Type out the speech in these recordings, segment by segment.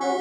You are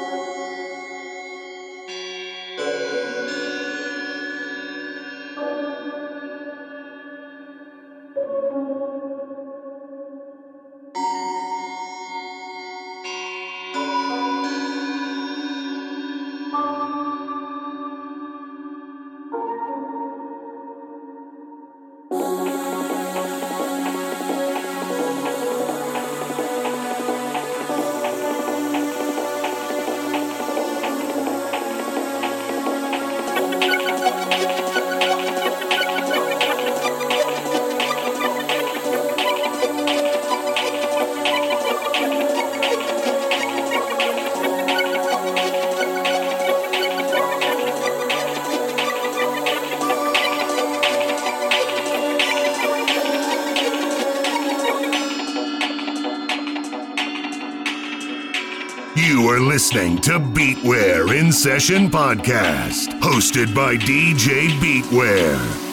listening to Beatware in Session Podcast, hosted by DJ Beatware.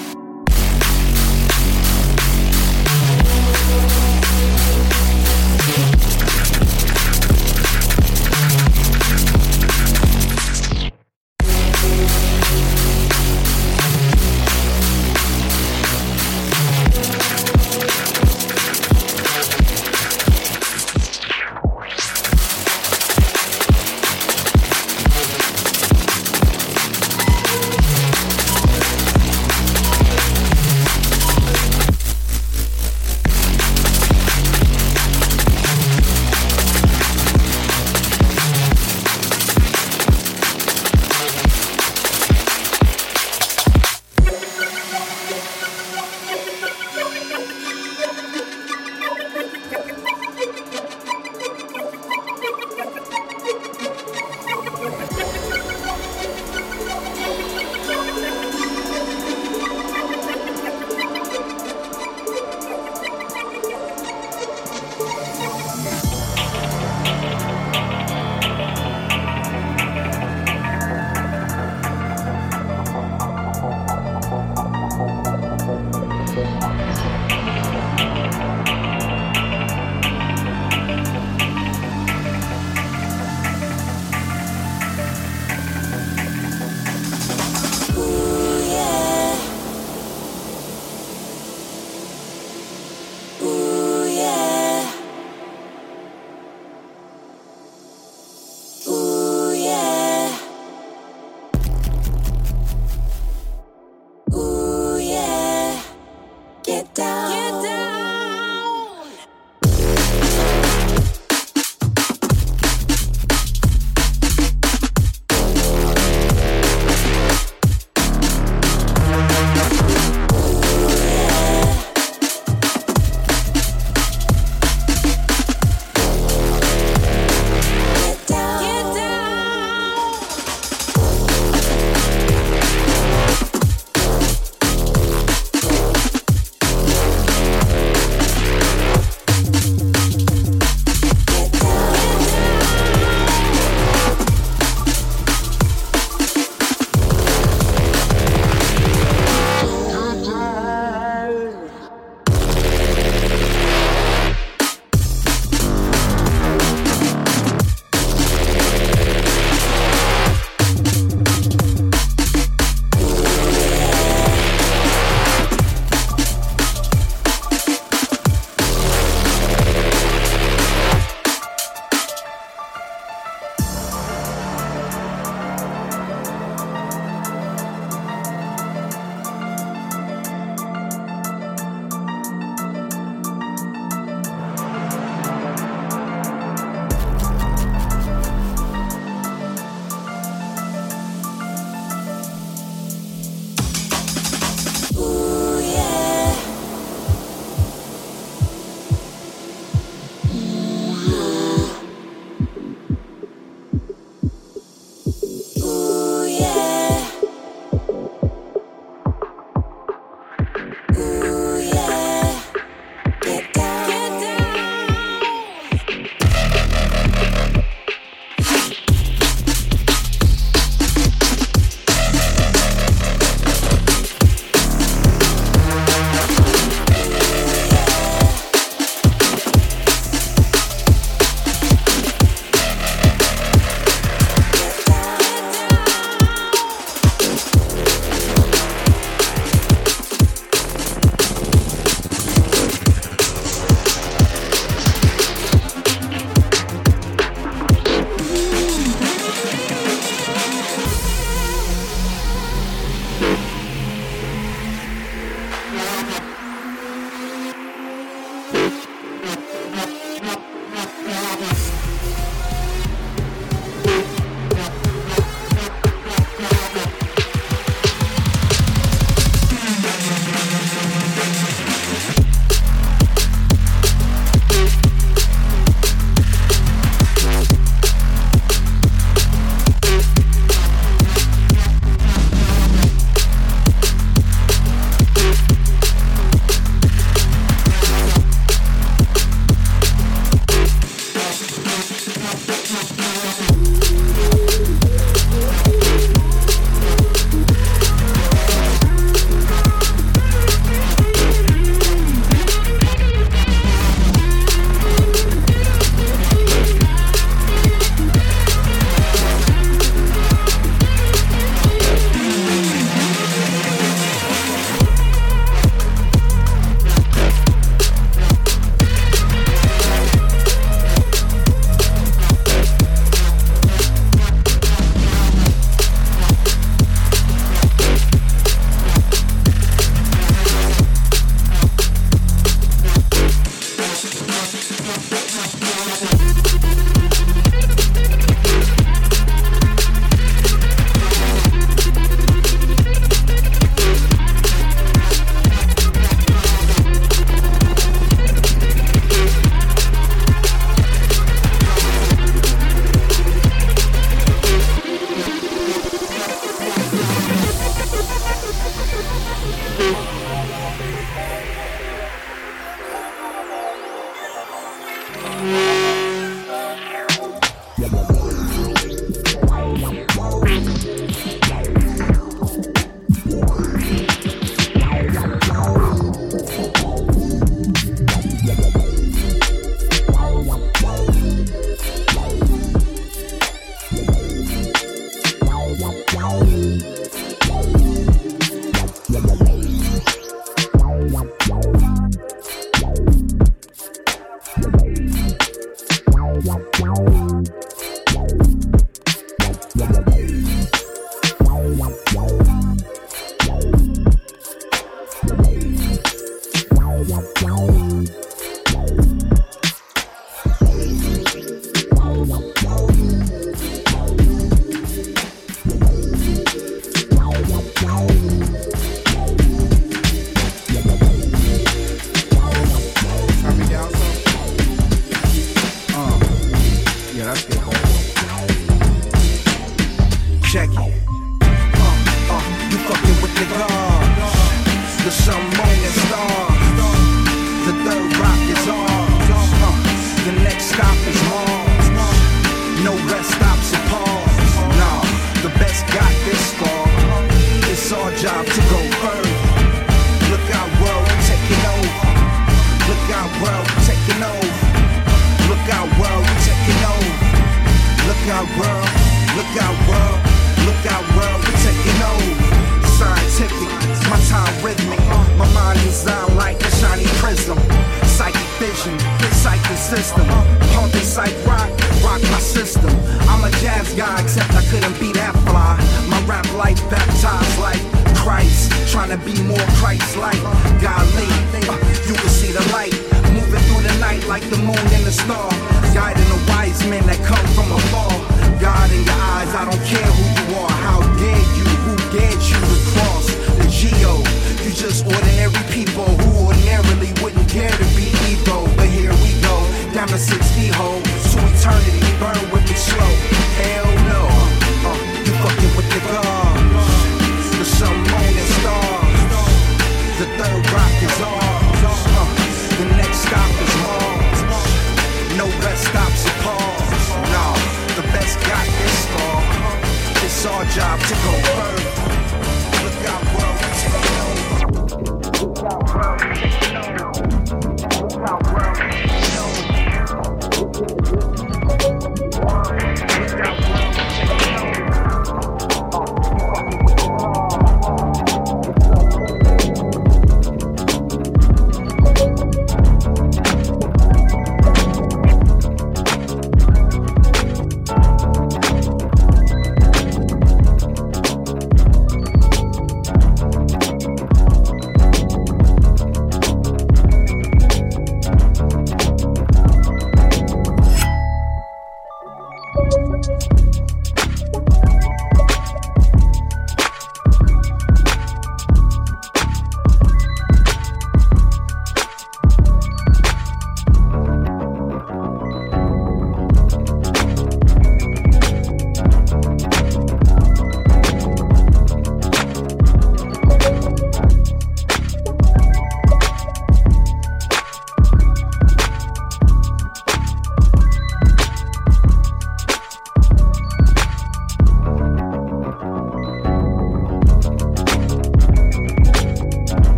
down.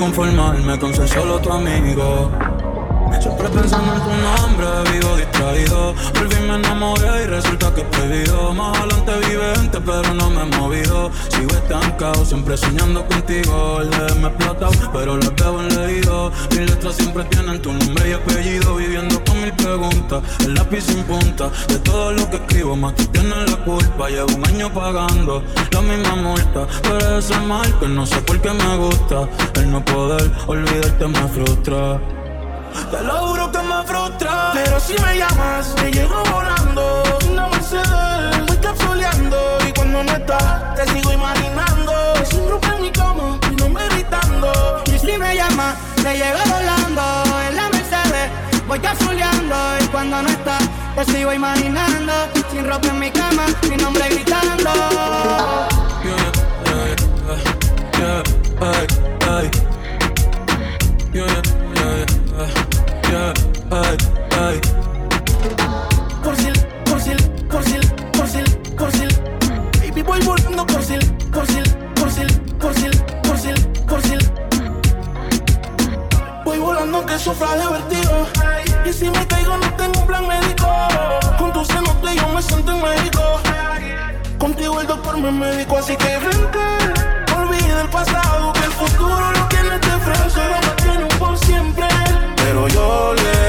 conformarme con ser solo tu amigo. Siempre pensando en tu nombre, vivo distraído. Por fin me enamoré y resulta que es prohibido. Más adelante vivente, pero no me he movido. Sigo estancado, siempre soñando contigo. Le me explota, pero lo acabo en leído. Mis letras siempre tienen tu nombre y apellido. Viviendo con mil preguntas, el lápiz sin punta. De todo lo que escribo, más tú tienes la culpa. Llevo un año pagando la misma multa. Pero ese mal que no sé por qué me gusta. El no poder olvidarte me frustra. Te lo que me frustra. Pero si me llamas, te llego volando. Una Mercedes, voy capsuleando. Y cuando no estás, te sigo imaginando. Es un grupo en mi cama, y no me gritando. Y si me llamas, te llego volando. En la Mercedes, voy capsuleando. Y cuando no estás, te sigo imaginando. Sin ropa en mi cama, mi nombre gritando canción. Ay, ay. Por si. Baby, voy volando por si, por si, por si, por. Voy volando que sufra de vertigo. Y si me caigo, no tengo un plan médico. Con tu seno, yo me siento en México. Contigo el doctor me médico, así que frente. Olvida el pasado, que el futuro lo tienes de frente. Pero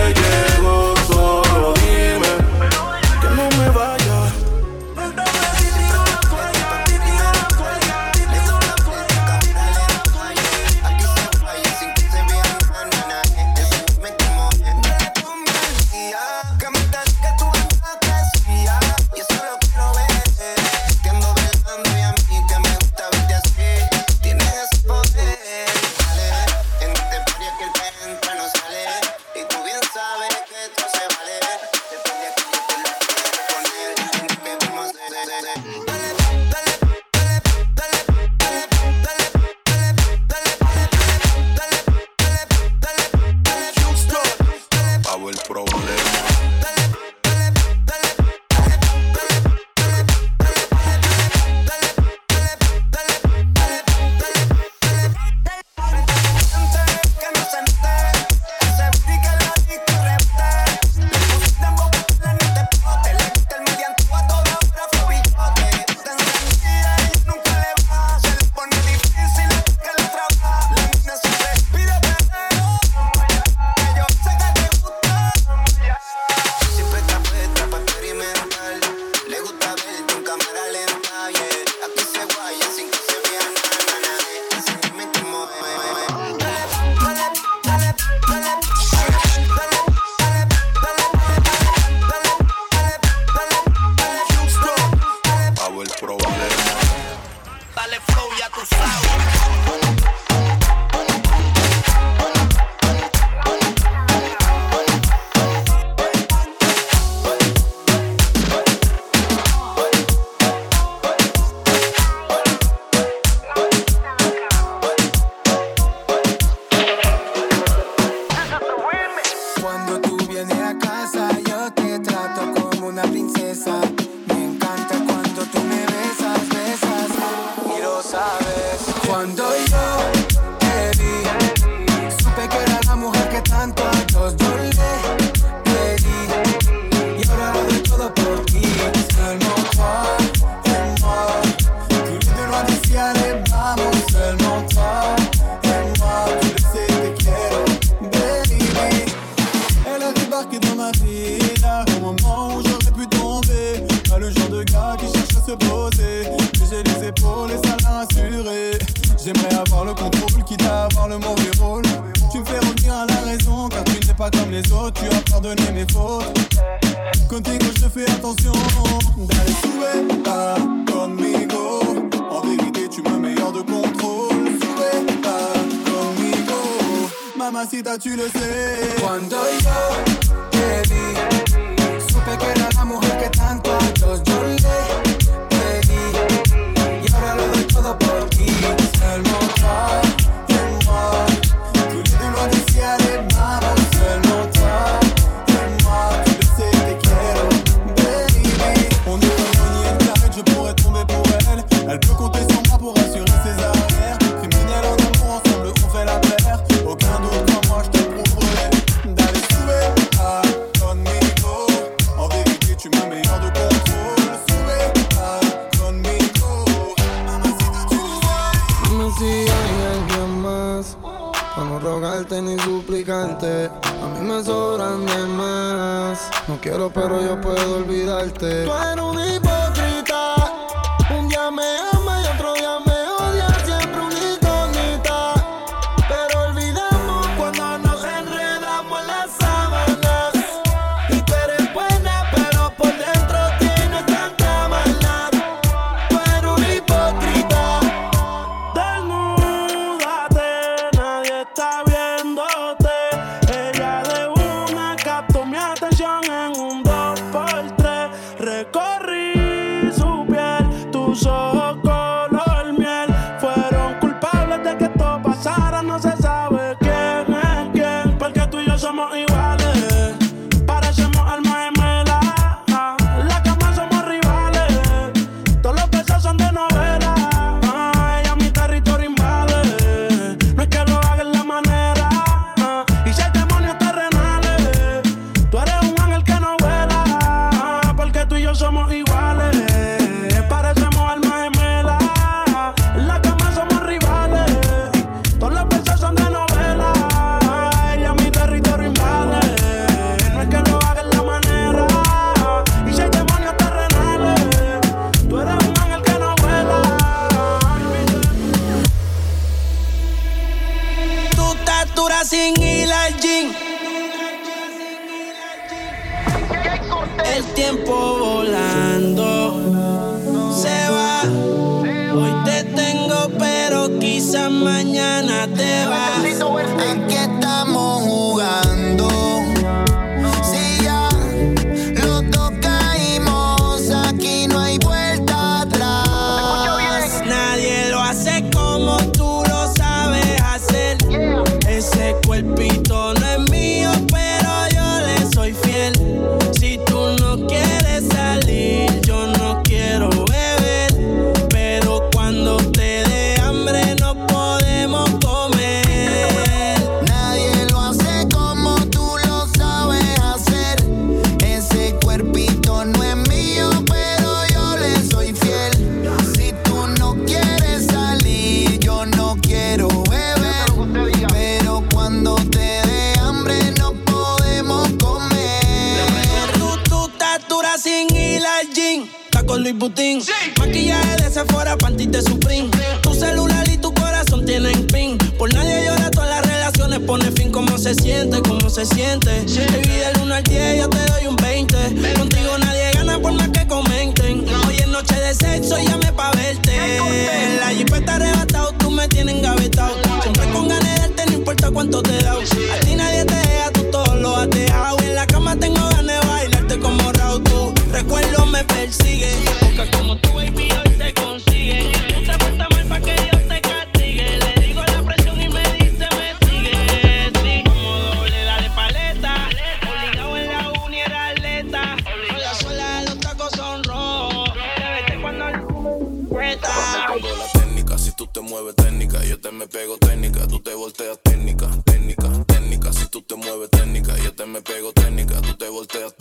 mueves técnica, yo te me pego técnica, tú te volteas técnica, técnica, técnica. Si tú te mueves técnica, yo te me pego técnica, tú te volteas técnica.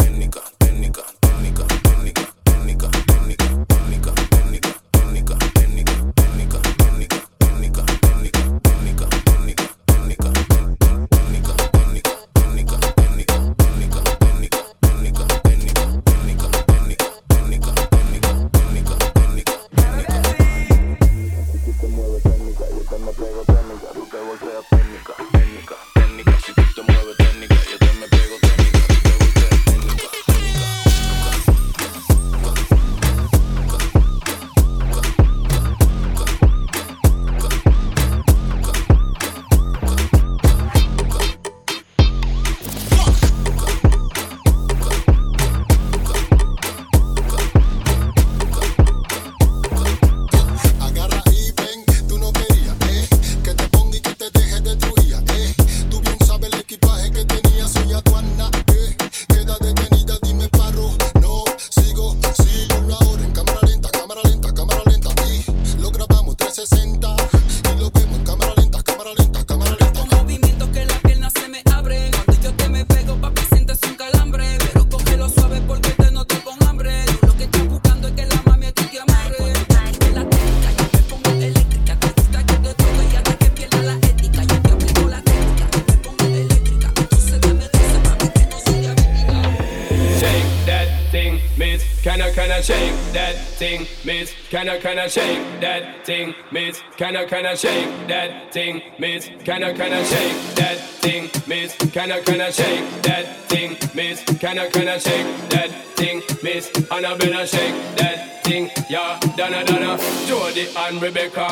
can I shake that thing, miss? Can I can I shake that thing, miss? Can I can I shake that thing, miss? Can I can I shake that thing, miss? Can I can I shake that thing, miss? And I better shake that thing, yeah. Donna Donna, Jody and Rebecca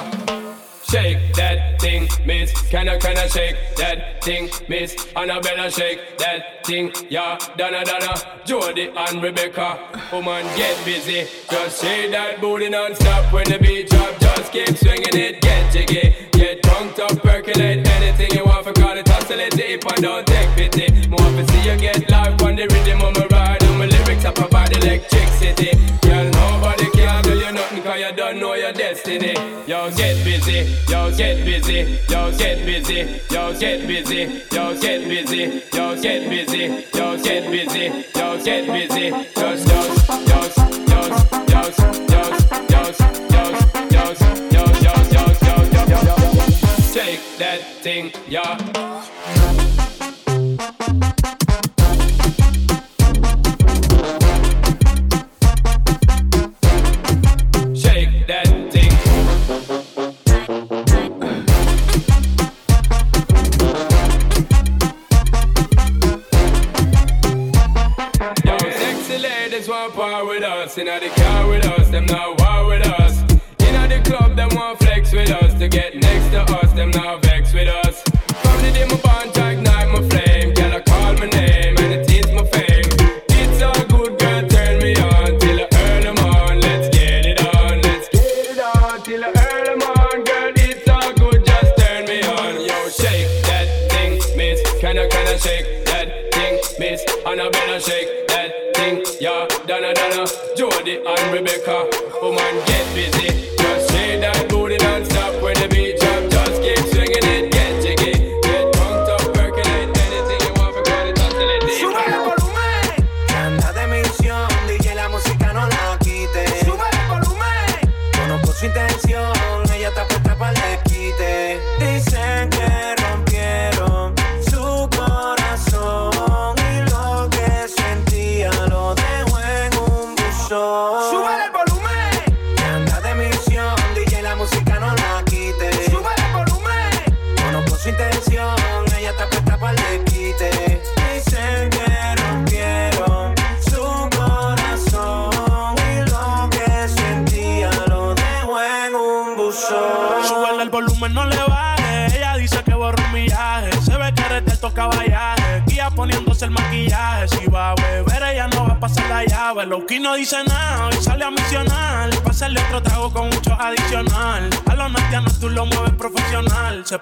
shake that thing, miss. Can I, can I shake that thing, miss? And I better shake that thing, yeah. Donna, Donna, Jody and Rebecca woman, get busy. Just shake that booty non-stop when the beat drop. Just keep swinging it, get jiggy. Get drunk, up, percolate anything you want for call it, oscillate. If I don't take pity, more to see you get live on the rhythm of my Yo, get busy. Yo, get busy. Yo, get busy. Yo, get busy. Yo, get busy. Yo, get busy. Yo, get busy. Yo, get busy. Yo, yo, yo, yo, yo.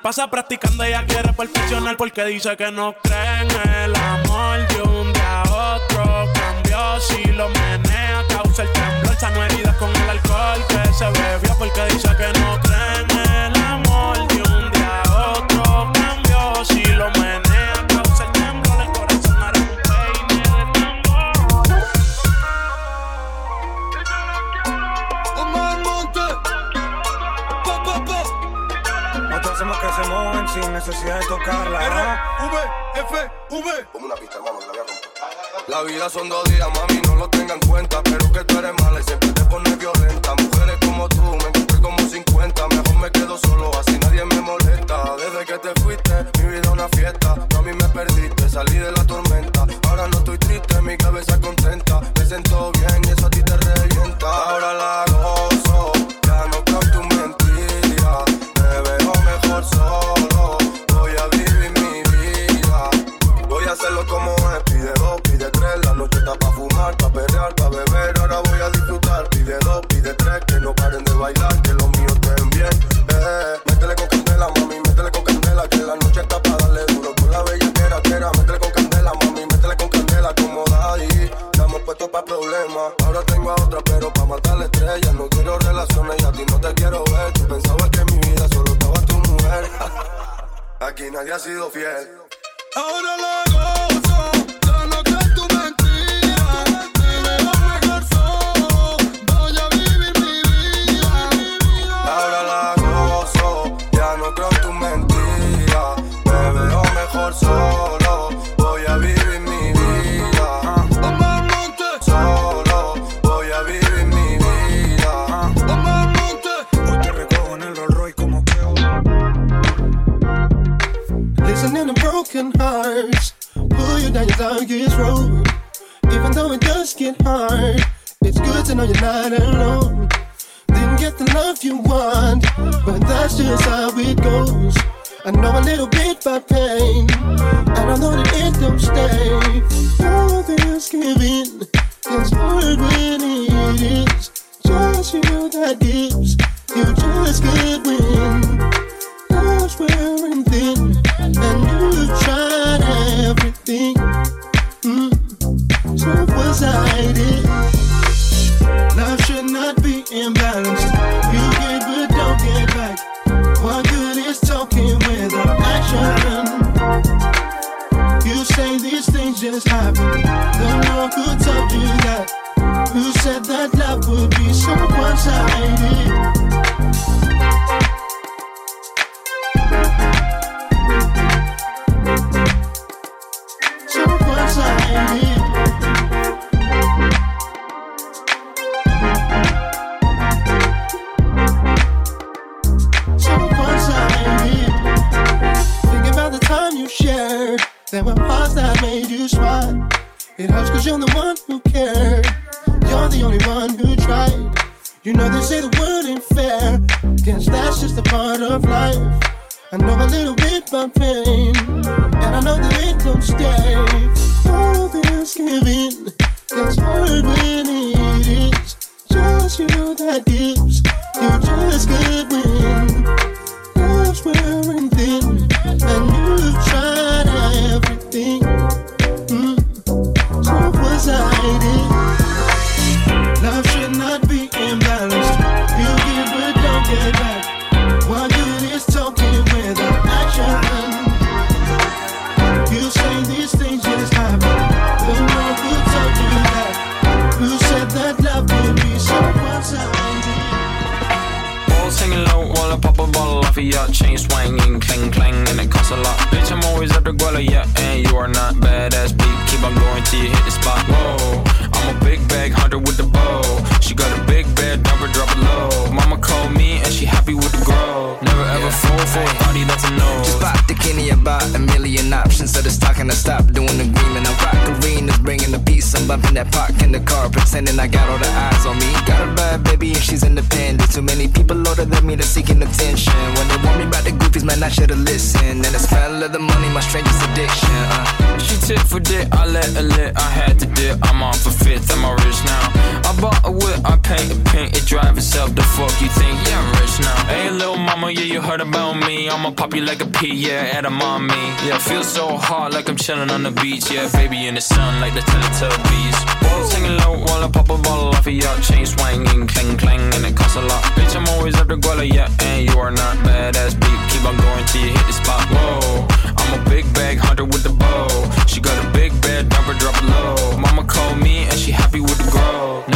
Pasa practicando, ella quiere perfeccionar porque dice que no creen. I'ma pop you like a pea, yeah, at a mommy. Yeah, feel so hot like I'm chilling on the beach. Yeah, baby in the sun like the Teletubbies. Balls singing low while I pop a bottle off of your chain swinging, clang clang, and it costs a lot. Bitch, I'm always at the guala, yeah, and you are not badass beat. Keep on going till you hit the spot. Whoa, I'm a big bag hunter with the bow. She got a big bed, number drop low. Mama called me and she happy with the grow.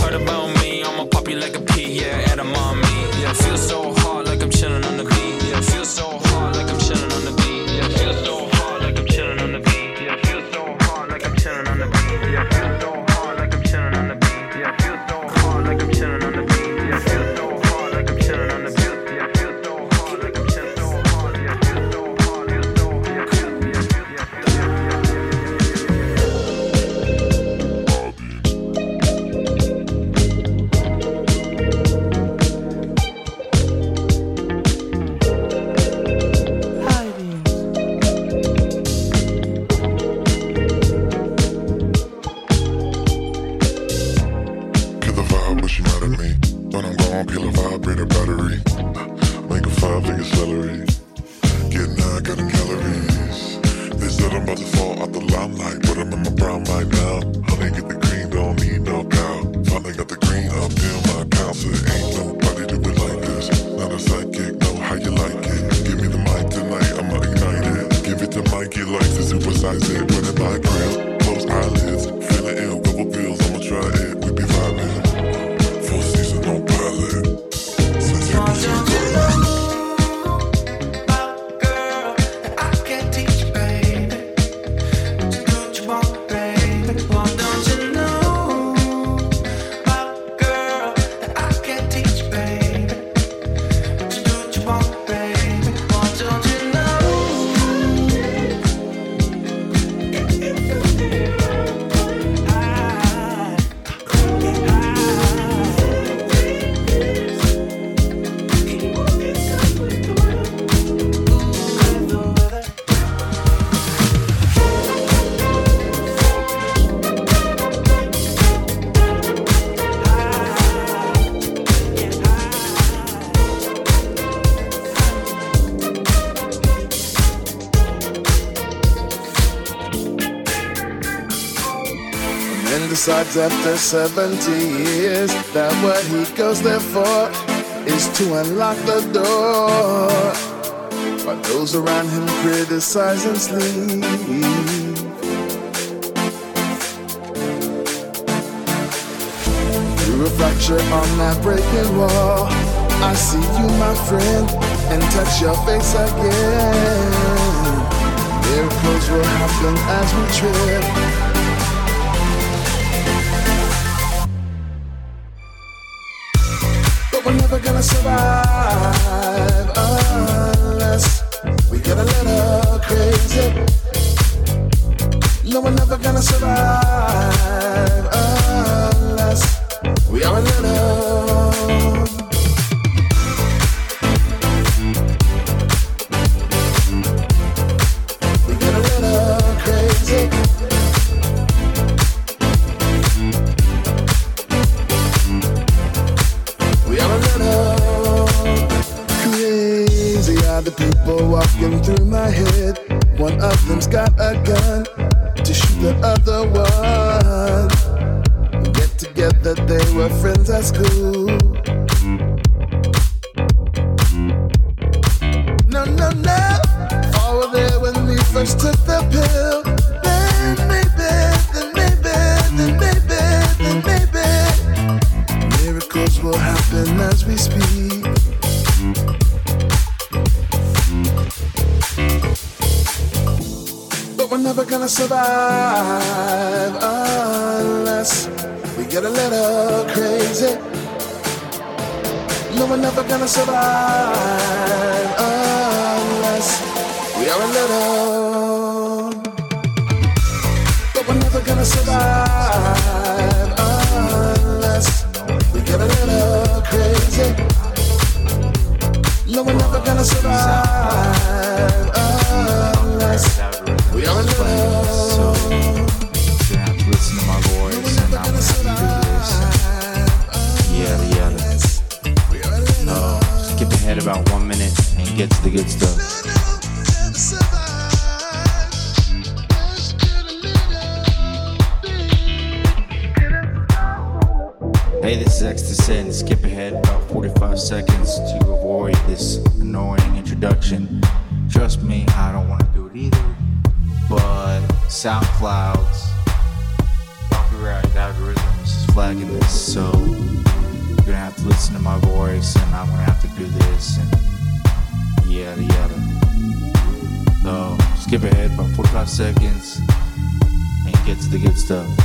heard about me. I'ma pop you like a pea, yeah, at a mommy. Getting high, cutting calories. They said I'm about to fall after 70 years that what he goes there for is to unlock the door while those around him criticize and sleep. Through a fracture on that breaking wall, I see you, my friend, and touch your face again. Miracles will happen as we trip. gonna survive unless we get a little crazy. No, we're never gonna survive unless we are a survive unless we get a little crazy. No, we're never gonna survive unless we are a little. But we're never gonna survive unless we get a little crazy. No, we're never gonna survive unless. gets the good stuff. stuff.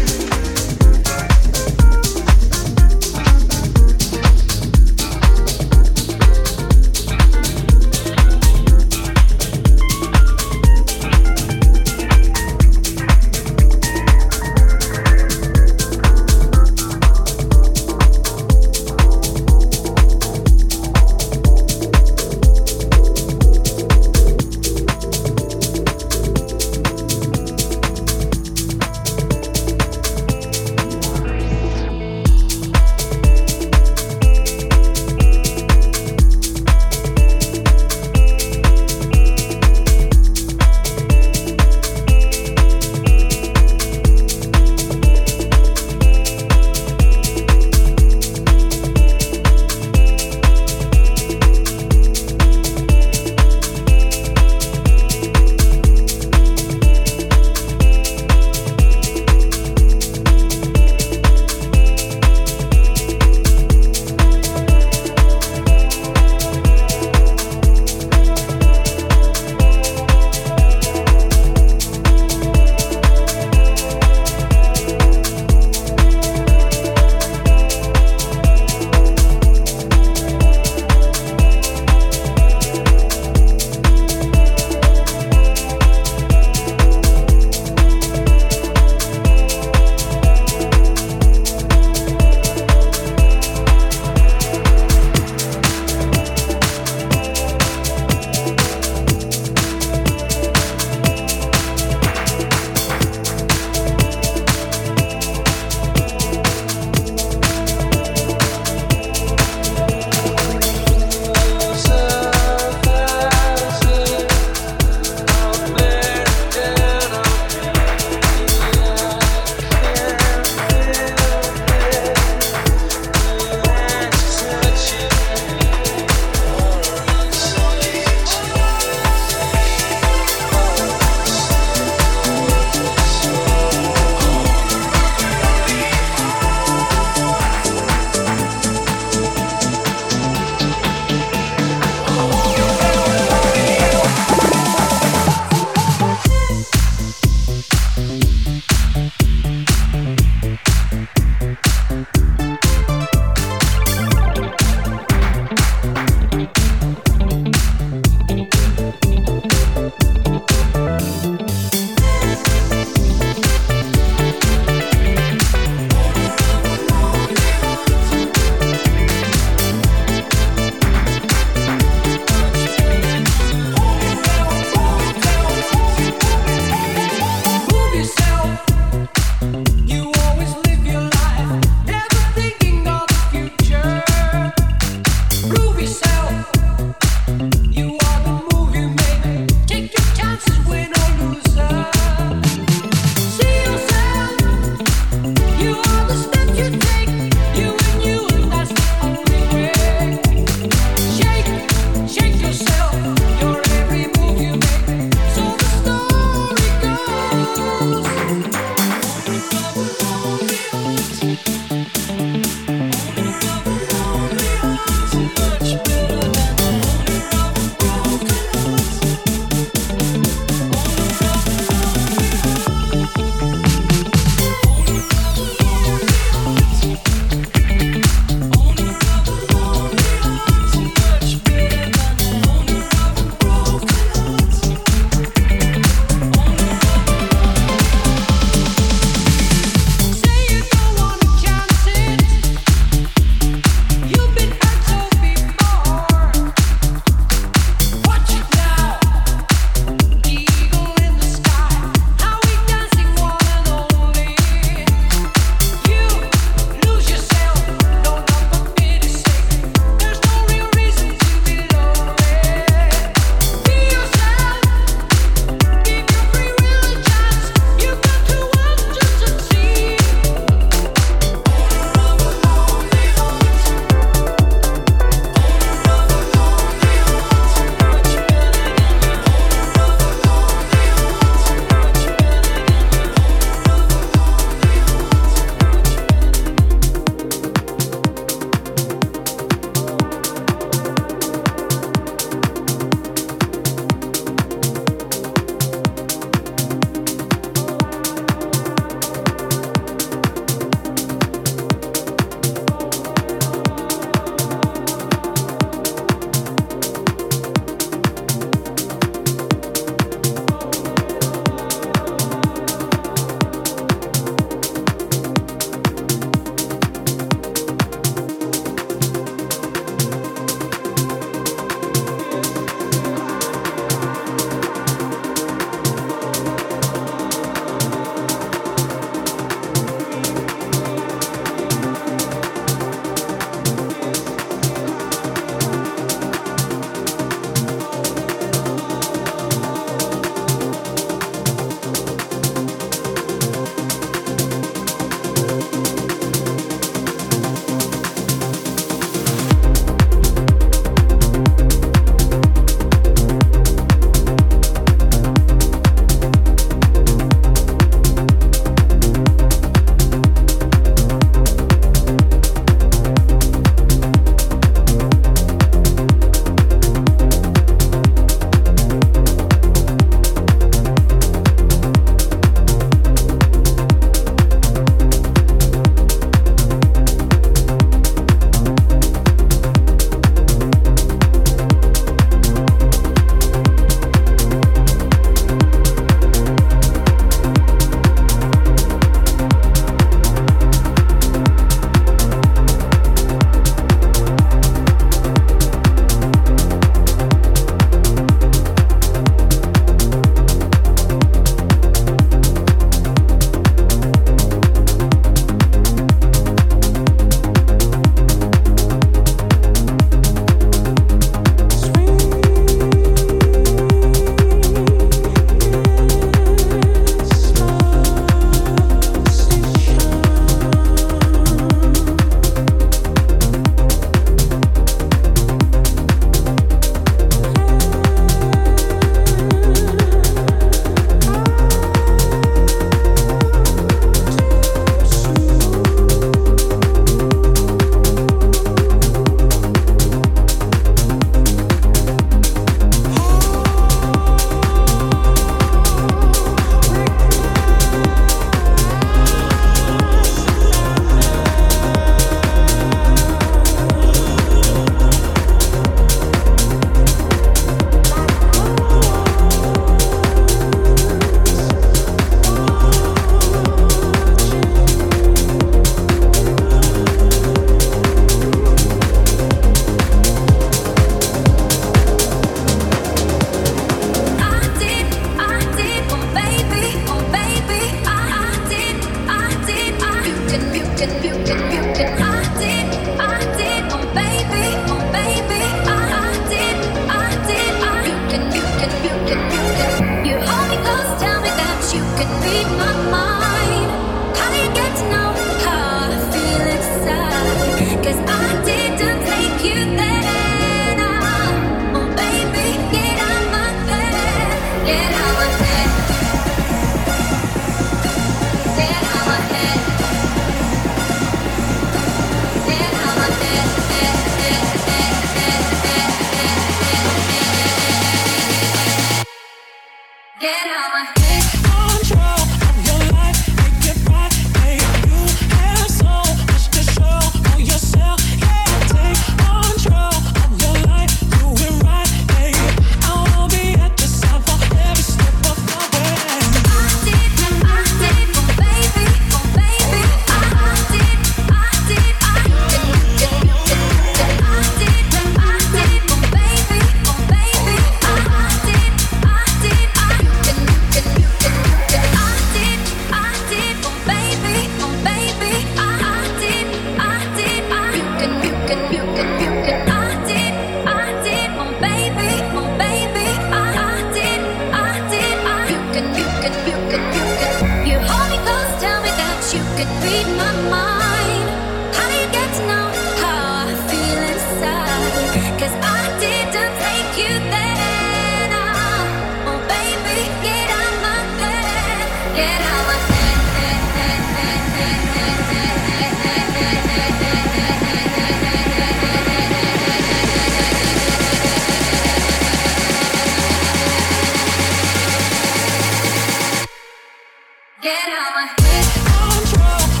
I'm drunk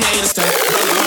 Fascinating stuff.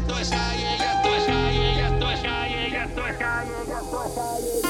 tocha, e a tocha, e a tocha, e a tocha, e a tocha, e a tocha.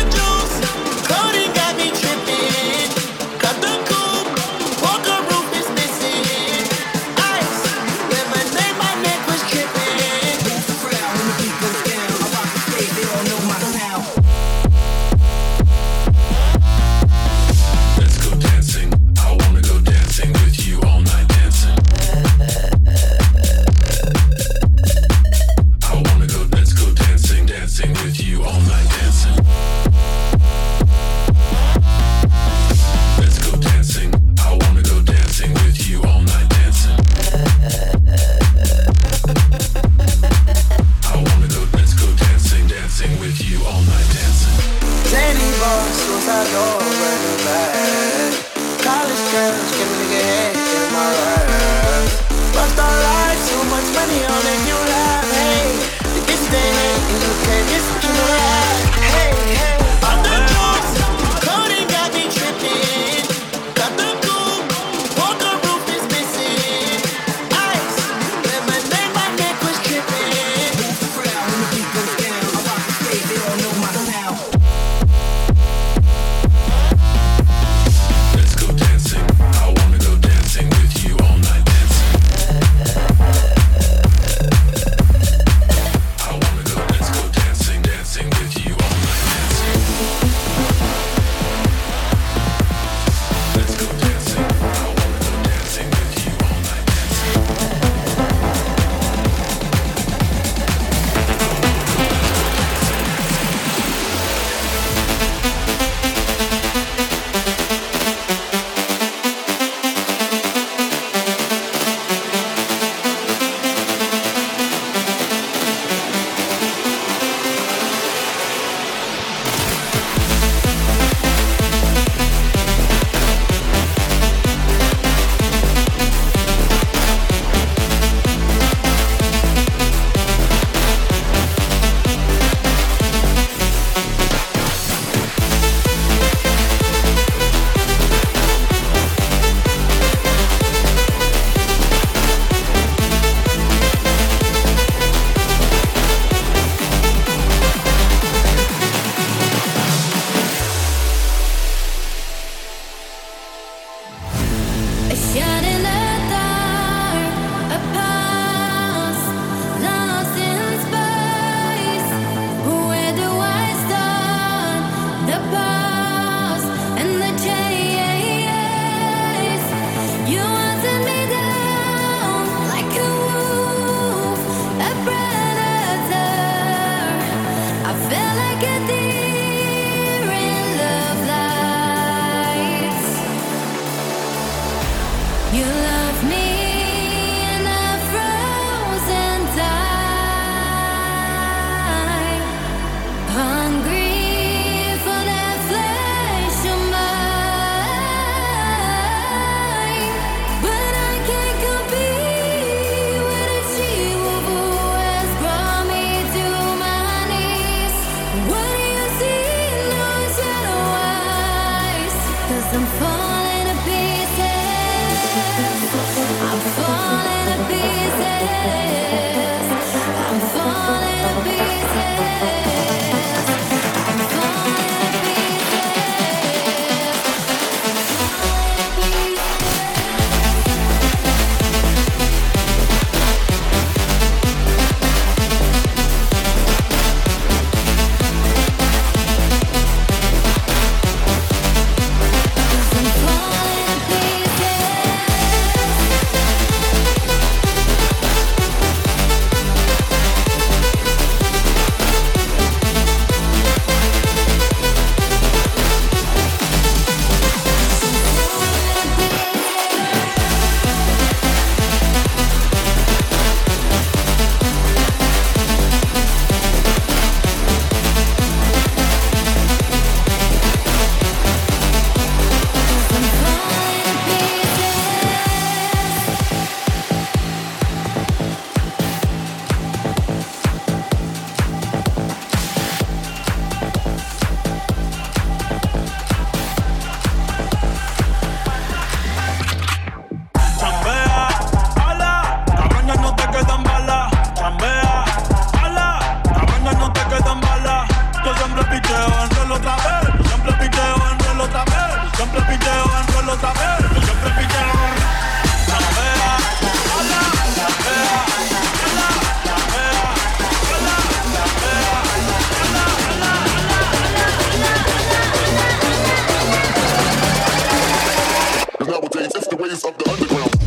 ways of the underground.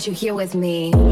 Want you here with me.